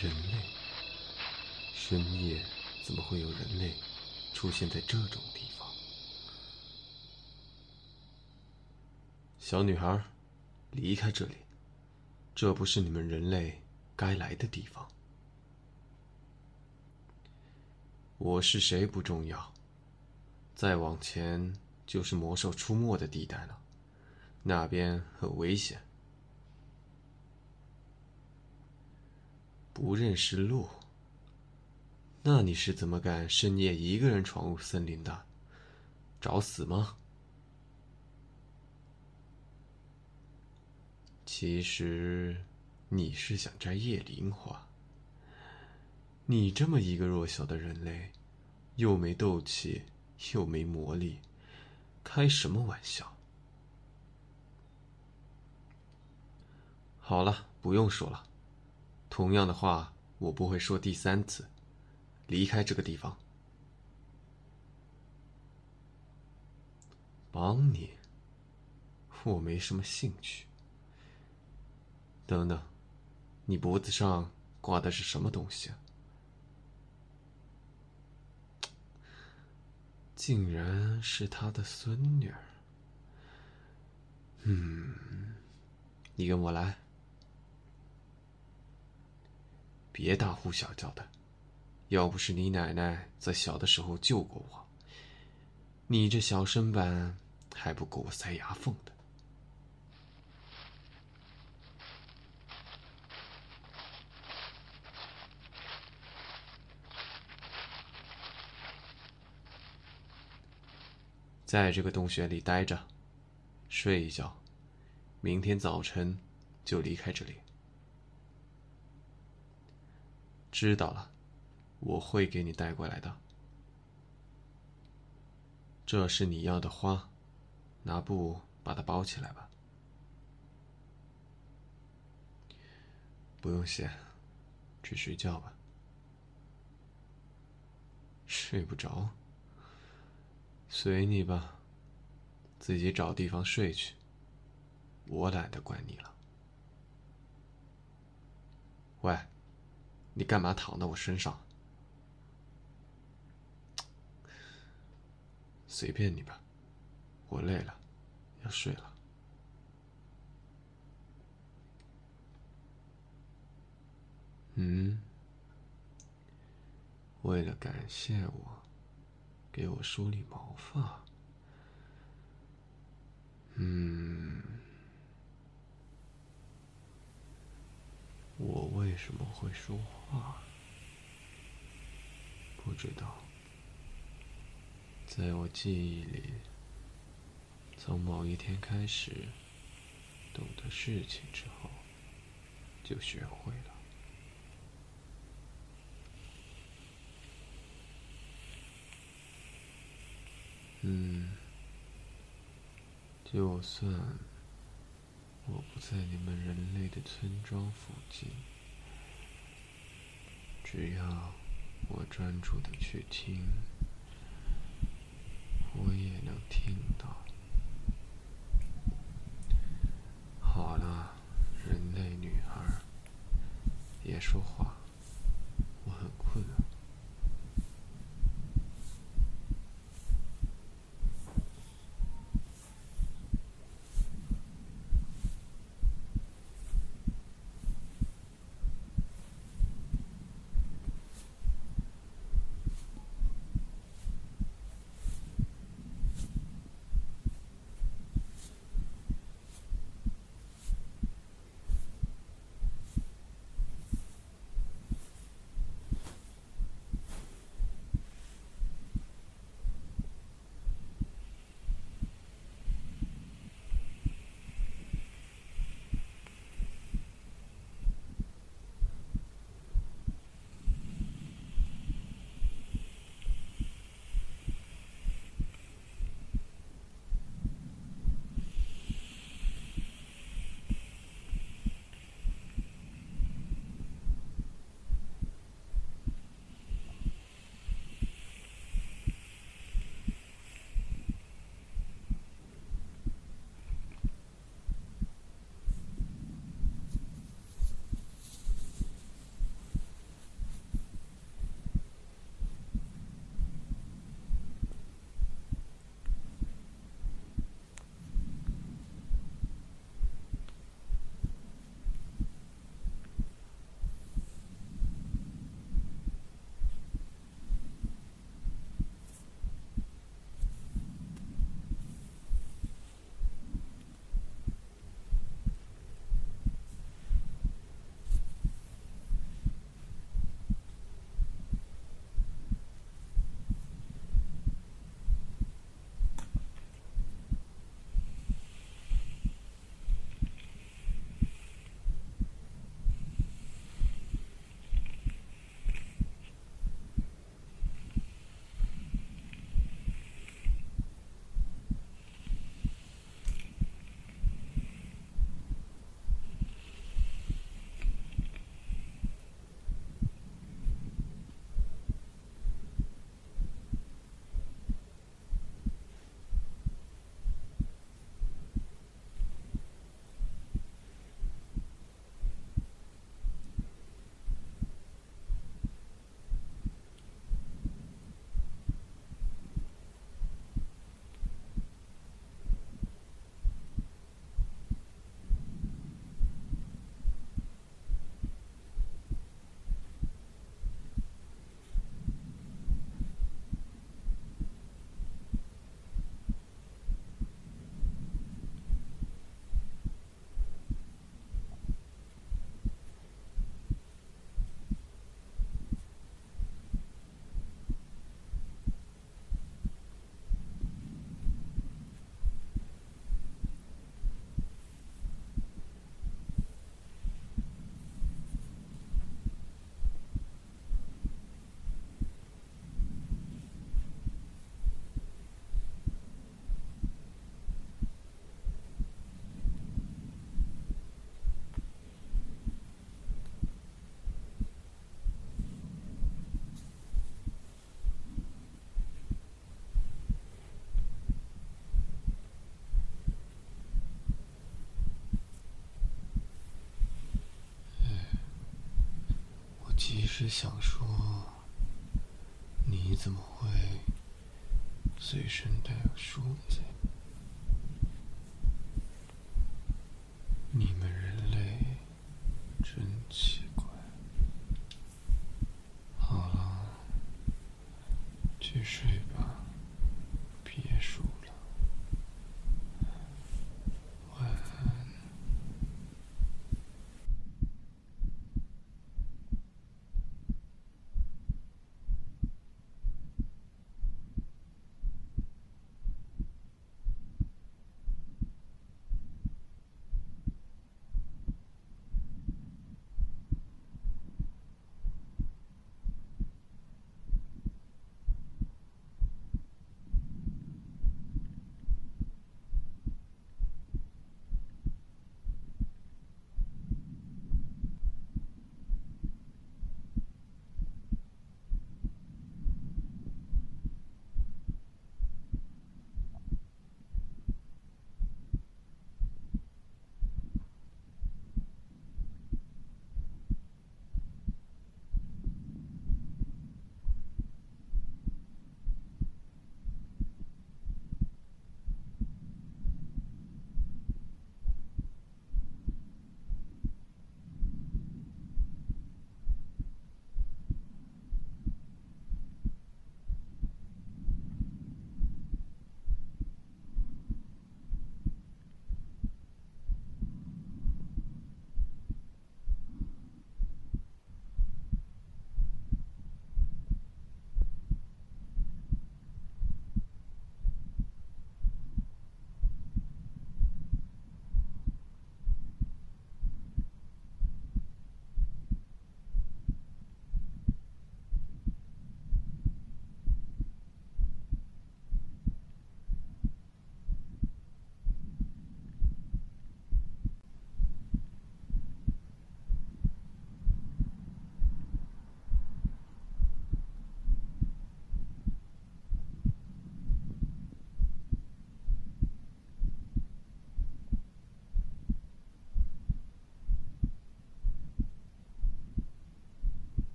人类？深夜怎么会有人类出现在这种地方？小女孩，离开这里，这不是你们人类该来的地方。我是谁不重要，再往前就是魔兽出没的地带了，那边很危险。不认识路，那你是怎么敢深夜一个人闯入森林的？找死吗？其实你是想摘夜灵花。你这么一个弱小的人类，又没斗气，又没魔力，开什么玩笑？好了，不用说了。同样的话，我不会说第三次。离开这个地方。帮你？我没什么兴趣。等等，你脖子上挂的是什么东西啊？竟然是他的孙女。嗯，你跟我来。别大呼小叫的，要不是你奶奶在小的时候救过我，你这小身板还不够我塞牙缝的。在这个洞穴里待着，睡一觉，明天早晨就离开这里。知道了，我会给你带过来的。这是你要的花，拿布把它包起来吧。不用谢，去睡觉吧。睡不着，随你吧，自己找地方睡去。我懒得管你了。喂。你干嘛躺在我身上？随便你吧，我累了，要睡了。嗯，为了感谢我，给我梳理毛发。嗯。我为什么会说话？不知道。在我记忆里，从某一天开始，懂得事情之后，就学会了。嗯，就算。我不在你们人类的村庄附近，只要我专注的去听，我也能听到。好了，人类女孩，别说话，是想说，你怎么会随身带有梳